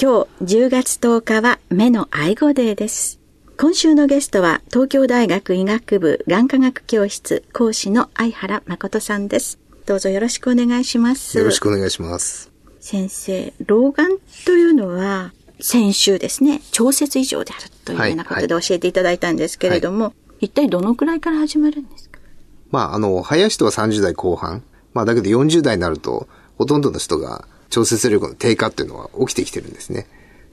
今日10月10日は目の愛護デーです今週のゲストは東京大学医学部眼科学教室講師の相原誠さんです。どうぞよろしくお願いします。よろしくお願いします。先生、老眼というのは先週ですね、調節異常であるというようなことで教えていただいたんですけれども、はいはい、一体どのくらいから始まるんですか？まあ、あの、早い人は30代後半。まあ、だけど40代になると、ほとんどの人が調節力の低下っていうのは起きてきてるんですね。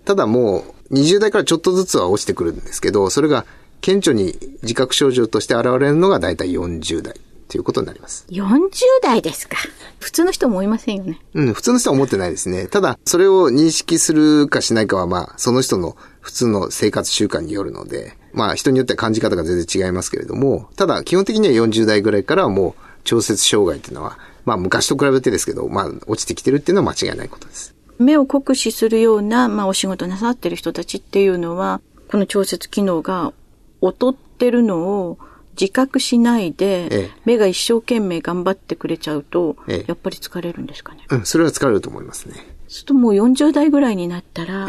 ただもう、20代からちょっとずつは落ちてくるんですけど、それが顕著に自覚症状として現れるのが大体40代。ということになります。40代ですか。普通の人もいませんよね。うん、普通の人は思ってないですね。ただ、それを認識するかしないかは、まあ、その人の普通の生活習慣によるので、まあ、人によっては感じ方が全然違いますけれども、ただ、基本的には40代ぐらいからはもう、調節障害っていうのは、まあ、昔と比べてですけど、まあ、落ちてきてるっていうのは間違いないことです。目を酷使するような、まあ、お仕事なさってる人たちっていうのは、この調節機能が劣ってるのを自覚しないで、ええ、目が一生懸命頑張ってくれちゃうと、ええ、やっぱり疲れるんですかね。うん、それは疲れると思いますね。するともう40代ぐらいになったら、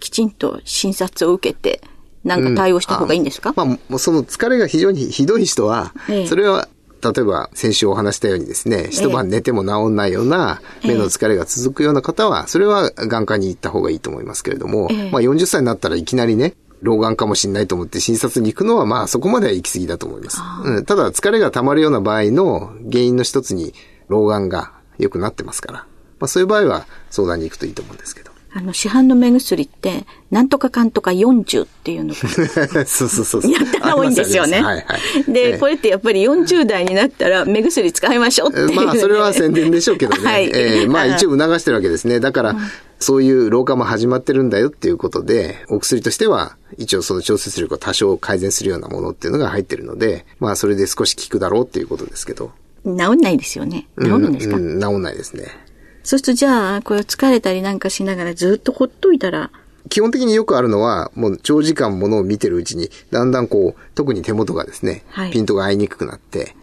きちんと診察を受けて、なんか対応した方がいいんですか、うん、あまあ、もうその疲れが非常にひどい人は、それは例えば先週お話したようにですね、一晩寝ても治んないような目の疲れが続くような方は、それは眼科に行った方がいいと思いますけれども、まあ40歳になったらいきなりね、老眼かもしれないと思って診察に行くのは、まあそこまでは行き過ぎだと思います。うん、ただ疲れが溜まるような場合の原因の一つに老眼が良くなってますから、まあそういう場合は相談に行くといいと思うんですけど。あの、市販の目薬って、なんとかかんとか40っていうのが。そうそうそうやったら多いんですよね。はいはい。で、これってやっぱり40代になったら目薬使いましょうっていう、まあ、それは宣伝でしょうけどね。はい。えー、まあ、一応促してるわけですね。だから、そういう老化も始まってるんだよっていうことで、お薬としては、一応その調節力を多少改善するようなものっていうのが入ってるので、まあ、それで少し効くだろうっていうことですけど。治んないですよね。治るんですか、うん、治んないですね。そうするとじゃあ、これ疲れたりなんかしながらずっとほっといたら、基本的によくあるのは、もう長時間ものを見てるうちに、だんだんこう、特に手元がですね、はい、ピントが合いにくくなって、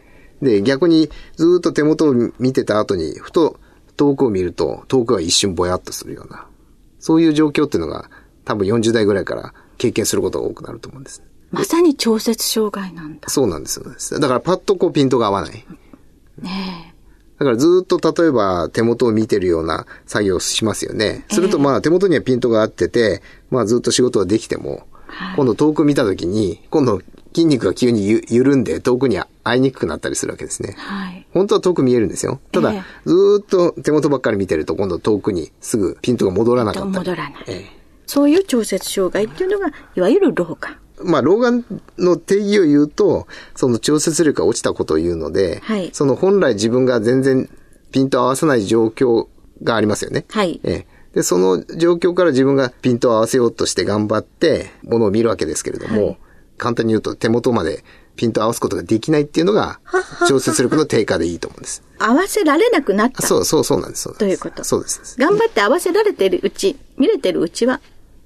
で、逆にずっと手元を見てた後に、ふと遠くを見ると、遠くが一瞬ぼやっとするような、そういう状況っていうのが、多分40代ぐらいから経験することが多くなると思うんです。まさに調節障害なんだ。そうなんですよ。だからパッとこうピントが合わない。ねえ。だからずっと例えば手元を見てるような作業をしますよね。するとまあ手元にはピントが合ってて、まあずっと仕事ができても、今度遠く見たときに、今度筋肉が急に緩んで遠くに会いにくくなったりするわけですね。はい、本当は遠く見えるんですよ。ただ、ずっと手元ばっかり見てると今度遠くにすぐピントが戻らなかったり。戻らない。えそういう調節障害っていうのが、いわゆる老化。まあ、老眼の定義を言うと、その調節力が落ちたことを言うので、はい、その本来自分が全然ピントを合わせない状況がありますよね。はい。えで、その状況から自分がピントを合わせようとして頑張って、ものを見るわけですけれども、はい、簡単に言うと手元までピントを合わすことができないっていうのが、調節力の低下でいいと思うんです。合わせられなくなったそう、そう、そうなんです。ということ。そうです。頑張って合わせられてるうち、見れてるうちは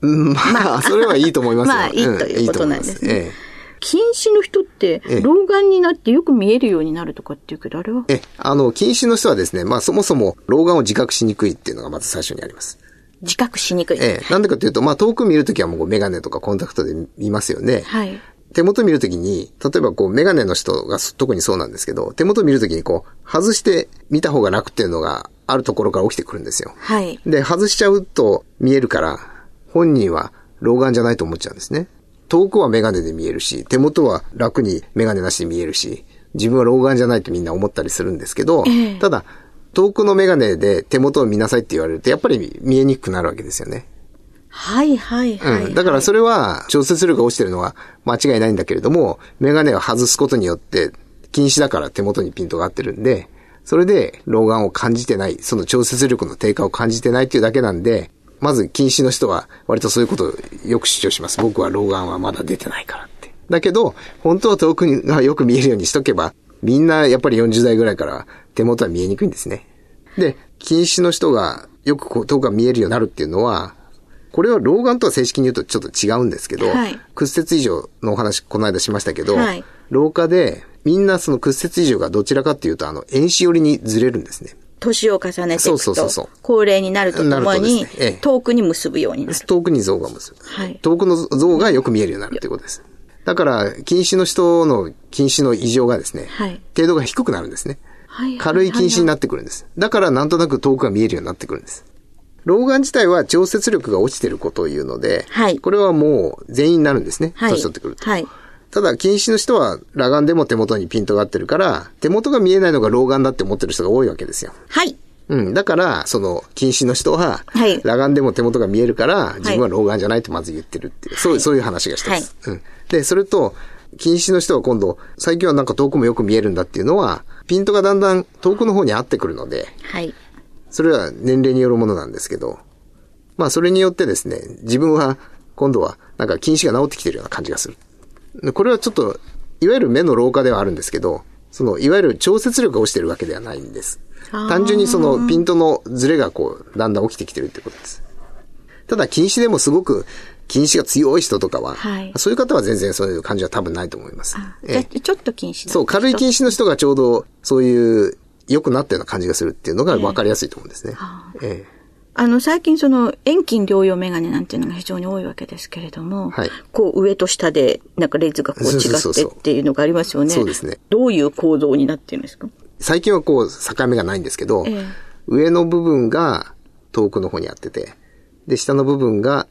まあ、それはいいと思いますよ。まあ、いいということなんですね。ええ、近視の人って、老眼になってよく見えるようになるとかっていうけど、あれは？え、あの、近視の人はですね、まあそもそも老眼を自覚しにくいっていうのがまず最初にあります。自覚しにくい。ええ。なんでかというと、まあ遠く見るときはもうメガネとかコンタクトで見ますよね。はい。手元見るときに、例えばこうメガネの人が特にそうなんですけど、手元見るときにこう、外して見た方が楽っていうのがあるところから起きてくるんですよ。はい。で、外しちゃうと見えるから、本人は老眼じゃないと思っちゃうんですね。遠くはメガネで見えるし、手元は楽にメガネなしで見えるし、自分は老眼じゃないとみんな思ったりするんですけど、ええ、ただ、遠くのメガネで手元を見なさいって言われると、やっぱり見えにくくなるわけですよね。はいはいはい、うん。だからそれは調節力が落ちてるのは間違いないんだけれども、メガネを外すことによって、禁止だから手元にピントが合ってるんで、それで老眼を感じてない、その調節力の低下を感じてないっていうだけなんで、まず禁止の人は割とそういうことをよく主張します。僕は老眼はまだ出てないからって。だけど、本当は遠くがよく見えるようにしとけば、みんなやっぱり40代ぐらいから手元は見えにくいんですね。で、禁止の人がよくこう遠くが見えるようになるっていうのは、これは老眼とは正式に言うとちょっと違うんですけど、はい、屈折異常のお話この間しましたけど、はい、老化でみんなその屈折異常がどちらかっていうと、あの、遠視寄りにずれるんですね。年を重ねていくと、高齢になるとともに、ねええ、遠くに結ぶようになる。遠くに像が結ぶ。はい、遠くの像がよく見えるようになるということです。だから、近視の人の近視の異常がですね、はい、程度が低くなるんですね。はい、軽い近視になってくるんです。だから、なんとなく遠くが見えるようになってくるんです。老眼自体は調節力が落ちてることを言うので、はい、これはもう全員になるんですね。はい、年取ってくると。はい、ただ、近視の人は裸眼でも手元にピントが合ってるから、手元が見えないのが老眼だって思ってる人が多いわけですよ。はい。うん。だから、その、近視の人は、はい、裸眼でも手元が見えるから、自分は老眼じゃないとまず言ってるっていう、はい、そういう、そういう話がしてます。はい、うん。で、それと、近視の人は今度、最近はなんか遠くもよく見えるんだっていうのは、ピントがだんだん遠くの方に合ってくるので、はい。それは年齢によるものなんですけど、まあそれによってですね、自分は今度はなんか近視が治ってきてるような感じがする。これはちょっと、いわゆる目の老化ではあるんですけど、その、いわゆる調節力が落ちてるわけではないんです。単純にそのピントのズレがこう、だんだん起きてきてるってことです。ただ近視でもすごく近視が強い人とかは、はい、そういう方は全然そういう感じは多分ないと思います。えちょっと近視そう、軽い近視の人がちょうどそういう良くなったような感じがするっていうのが分かりやすいと思うんですね。ええあの、最近その、遠近療養メガネなんていうのが非常に多いわけですけれども、はい、こう上と下で、なんかレンズがこう違ってっていうのがありますよね。そうですね。どういう構造になってるんですか？最近はこう、境目がないんですけど、えー、上の部分が遠くの方にあってて、で、下の部分が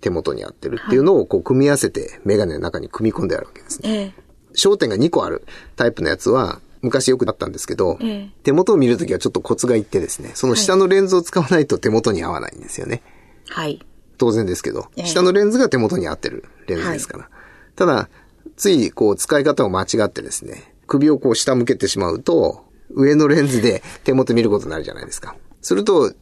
手元にあってるっていうのをこう組み合わせてメガネの中に組み込んであるわけですね。えー、焦点が2個あるタイプのやつは、昔よくだったんですけど、え手元を見るときはちょっとコツがいってですね、その下のレンズを使わないと手元に合わないんですよね。はい。当然ですけど、え、下のレンズが手元に合ってるレンズですから。はい、ただ、ついこう使い方を間違ってですね、首をこう下向けてしまうと、上のレンズで手元見ることになるじゃないですか。すると、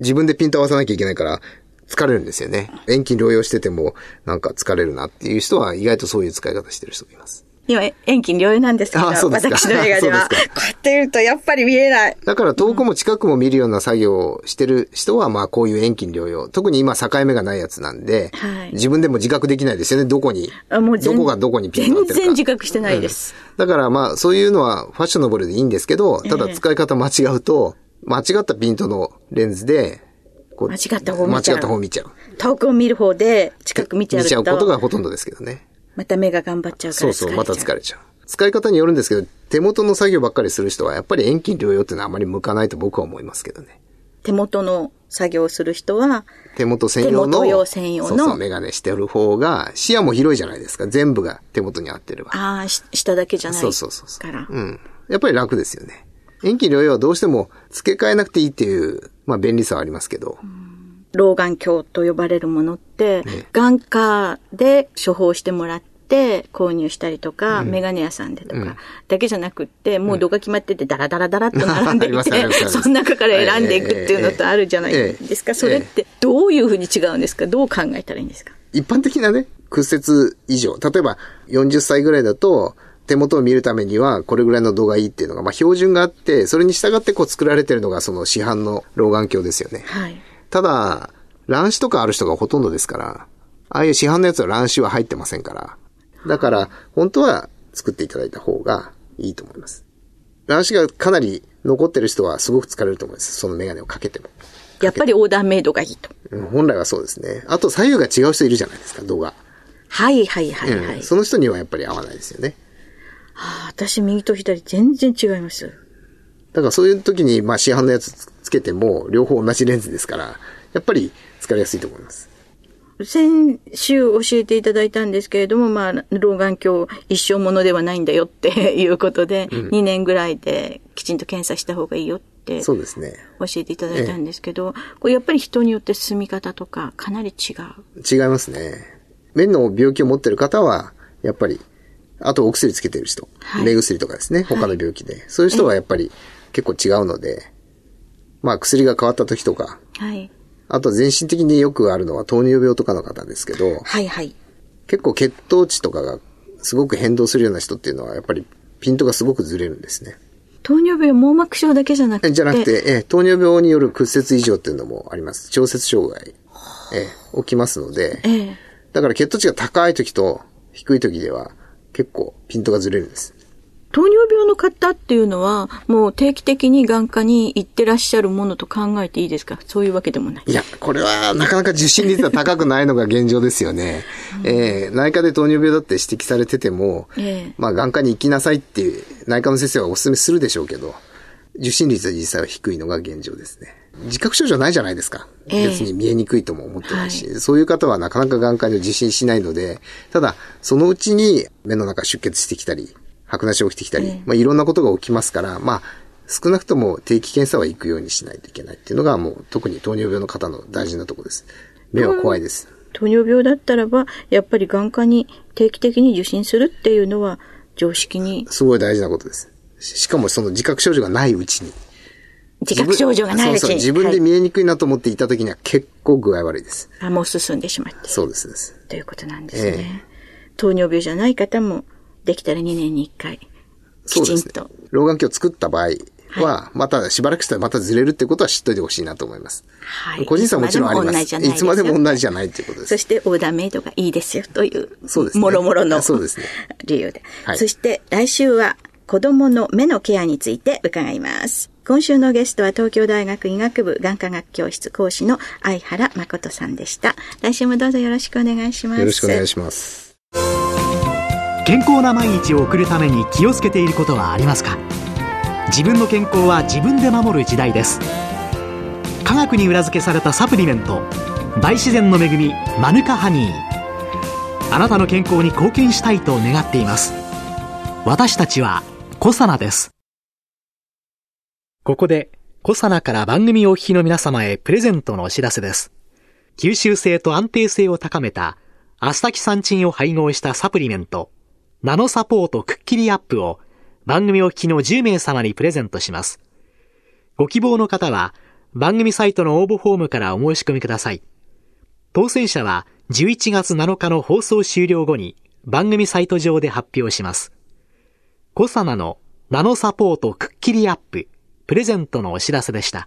自分でピント合わさなきゃいけないから、疲れるんですよね。遠近療養してても、なんか疲れるなっていう人は意外とそういう使い方してる人もいます。今、遠近療養なんですけど、私の映画では。こうやって言うとやっぱり見えない。だから遠くも近くも見るような作業をしてる人は、まあこういう遠近療養。特に今境目がないやつなんで、はい、自分でも自覚できないですよね。どこに。もうどこがどこにピント合ってるか。全然自覚してないです、うん、だからまあそういうのはファッショナブルでいいんですけど、ただ使い方間違うと、間違ったピントのレンズで、間違った方見ちゃう。間違った方見ちゃう。遠くを見る方で近く見ちゃう見ちゃうことがほとんどですけどね。また目が頑張っちゃうからそうそう、また疲れちゃう。使い方によるんですけど、手元の作業ばっかりする人は、やっぱり遠近療養っていうのはあまり向かないと僕は思いますけどね。手元の作業をする人は、手元専用の、手専用の、そうそう、メガネしてる方が、視野も広いじゃないですか。全部が手元に合ってれば。ああ、下だけじゃないから。そうそうそう。うん。やっぱり楽ですよね。遠近療養はどうしても付け替えなくていいっていう、まあ便利さはありますけど。老眼鏡と呼ばれるものって、ね、眼科で処方してもらって、購入したりとか、うん、メガネ屋さんでとか、うん、だけじゃなくって、もう度が決まってて、ダラダラダラっと並んでいて、その中から選んでいくっていうのとあるじゃないですか。それってどういうふうに違うんですか？どう考えたらいいんですか？一般的なね、屈折以上。例えば、40歳ぐらいだと、手元を見るためにはこれぐらいの度がいいっていうのが、まあ標準があって、それに従ってこう作られてるのがその市販の老眼鏡ですよね。はい。ただ、乱視とかある人がほとんどですから、ああいう市販のやつは乱視は入ってませんから、だから、本当は作っていただいた方がいいと思います。乱視がかなり残ってる人はすごく疲れると思います。そのメガネをかけても。やっぱりオーダーメイドがいいと。本来はそうですね。あと左右が違う人いるじゃないですか、動画。はいはいはいはい、うん、その人にはやっぱり合わないですよね。はあ、私右と左全然違います。だからそういう時に、まあ市販のやつつけても両方同じレンズですから、やっぱり疲れやすいと思います。先週教えていただいたんですけれども、まあ、老眼鏡一生ものではないんだよっていうことで、うん、2年ぐらいできちんと検査した方がいいよって、そうですね。教えていただいたんですけど、これやっぱり人によって進み方とかかなり違う。違いますね。目の病気を持ってる方は、やっぱり、あとお薬つけてる人、はい、目薬とかですね、他の病気で、はい、そういう人はやっぱり結構違うので、まあ薬が変わった時とか、はい。あと全身的によくあるのは糖尿病とかの方ですけど、はいはい。結構血糖値とかがすごく変動するような人っていうのは、やっぱりピントがすごくずれるんですね。糖尿病網膜症だけじゃなくて。じゃなくて、え糖尿病による屈折異常っていうのもあります。調節障害、え起きますので、えだから血糖値が高い時と低い時では結構ピントがずれるんです。糖尿病の方っていうのは、もう定期的に眼科に行ってらっしゃるものと考えていいですか？そういうわけでもない。いや、これはなかなか受診率が高くないのが現状ですよね。うん、えー、内科で糖尿病だって指摘されてても、えー、まあ眼科に行きなさいっていう内科の先生はお勧めするでしょうけど、受診率は実際は低いのが現状ですね。自覚症状ないじゃないですか。別に見えにくいとも思ってないし、はい、そういう方はなかなか眼科に受診しないので、ただ、そのうちに目の中出血してきたり、白内障起きてきたり、まあいろんなことが起きますから、まあ、少なくとも定期検査は行くようにしないといけないっていうのがもう特に糖尿病の方の大事なところです。目は怖いです。糖尿病だったらば、やっぱり眼科に定期的に受診するっていうのは常識に。すごい大事なことです。しかもその自覚症状がないうちに。自覚症状がないうちに。そうそう自分で見えにくいなと思っていた時には結構具合悪いです。あ、もう進んでしまって。そうです。ということなんですね。えー、糖尿病じゃない方もできたら2年に1回。きちんと。ね、老眼鏡を作った場合は、またしばらくしたらまたずれるってことは知っといてほしいなと思います。はい。個人差はもちろんあります。いつまでも同じじゃないっていうことです。そしてオーダーメイドがいいですよという。そうですね。もろもろの。そうですね。理由で。はい。そして来週は子供の目のケアについて伺います。今週のゲストは東京大学医学部眼科学教室講師の相原誠さんでした。来週もどうぞよろしくお願いします。よろしくお願いします。健康な毎日を送るために気をつけていることはありますか？自分の健康は自分で守る時代です。科学に裏付けされたサプリメント大自然の恵みマヌカハニー。あなたの健康に貢献したいと願っています。私たちはコサナです。ここでコサナから番組お聞きの皆様へプレゼントのお知らせです。吸収性と安定性を高めたアスタキサンチンを配合したサプリメント。ナノサポートくっきりアップを番組お聞きの10名様にプレゼントします。ご希望の方は番組サイトの応募フォームからお申し込みください。当選者は11月7日の放送終了後に番組サイト上で発表します。コサナのナノサポートくっきりアッププレゼントのお知らせでした。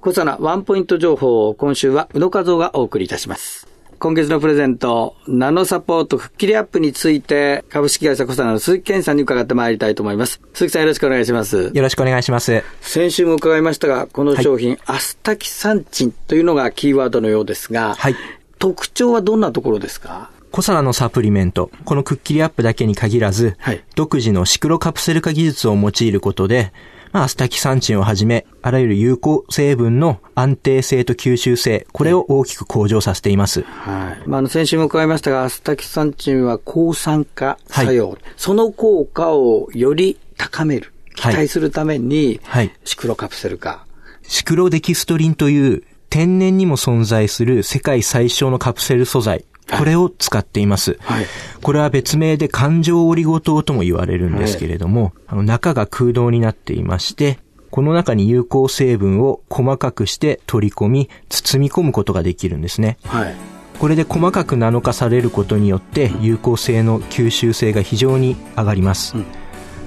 コサナワンポイント情報を今週は宇野和夫がお送りいたします。今月のプレゼント、ナノサポート吹っ切りアップについて、株式会社コサナの鈴木健さんに伺ってまいりたいと思います。鈴木さんよろしくお願いします。よろしくお願いします。先週も伺いましたが、この商品、はい、アスタキサンチンというのがキーワードのようですが、はい、特徴はどんなところですか？コサナのサプリメント、このクッキリアップだけに限らず、はい、独自のシクロカプセル化技術を用いることで、まあ、アスタキサンチンをはじめ、あらゆる有効成分の安定性と吸収性、これを大きく向上させています。はい。まあ、あの、先週も伺いましたが、アスタキサンチンは抗酸化作用。はい、その効果をより高める、期待するために、はい、シクロカプセル化。シクロデキストリンという天然にも存在する世界最小のカプセル素材。これを使っています。はい、これは別名で環状オリゴ糖とも言われるんですけれども、はい、あの中が空洞になっていまして、この中に有効成分を細かくして取り込み、包み込むことができるんですね。はい、これで細かくナノ化されることによって、有効性の吸収性が非常に上がります。うん。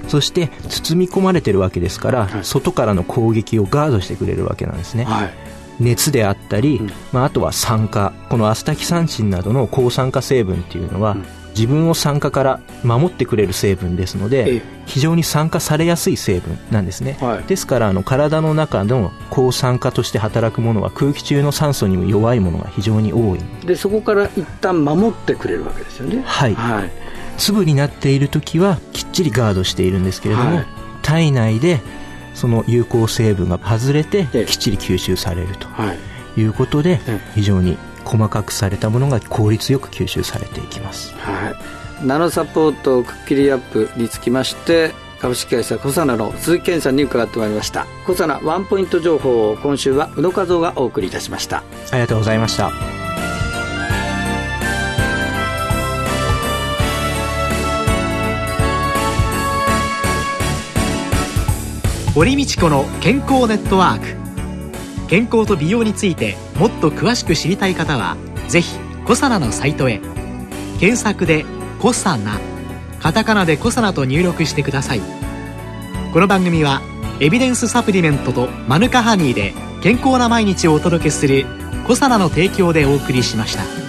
そして包み込まれてるわけですから、はい、外からの攻撃をガードしてくれるわけなんですね。はい、熱であったり、うん、まあ、あとは酸化。このアスタキサンチンなどの抗酸化成分っていうのは、うん、自分を酸化から守ってくれる成分ですので非常に酸化されやすい成分なんですね、はい、ですからあの体の中の抗酸化として働くものは空気中の酸素にも弱いものが非常に多い。でそこから一旦守ってくれるわけですよね。はい、はい、粒になっている時はきっちりガードしているんですけれども、はい、体内でその有効成分が外れてきっちり吸収されるとい。うことで非常に細かくされたものが効率よく吸収されていきます、はい、ナノサポートくっきりアップにつきまして株式会社コサナの鈴木健さんに伺ってまいりました。コサナワンポイント情報を今週は宇野和夫がお送りいたしました。ありがとうございました。堀道子の健康ネットワーク健康と美容についてもっと詳しく知りたい方はぜひコサナのサイトへ検索で「コサナ」カタカナで「コサナ」と入力してくださいこの番組はエビデンスサプリメントとマヌカハニーで健康な毎日をお届けする「コサナの提供」でお送りしました。